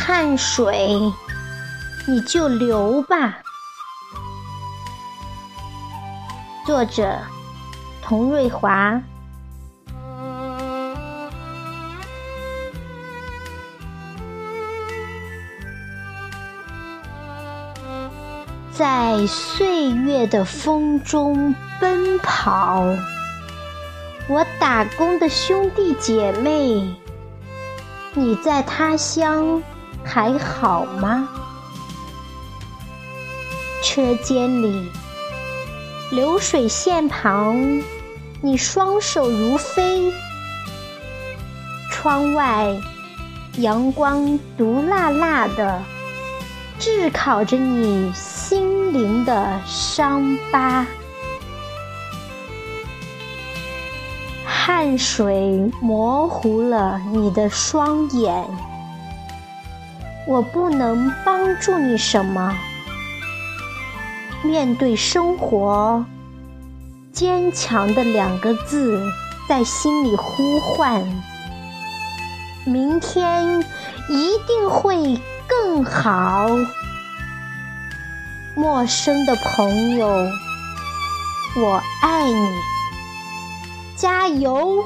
汗水，你就流吧。作者：童瑞华。在岁月的风中奔跑，我打工的兄弟姐妹，你在他乡还好吗？车间里，流水线旁，你双手如飞；窗外，阳光毒辣辣的。炙烤着你心灵的伤疤，汗水模糊了你的双眼。我不能帮助你什么。面对生活，坚强的两个字在心里呼唤：明天一定会。更好，陌生的朋友，我爱你，加油！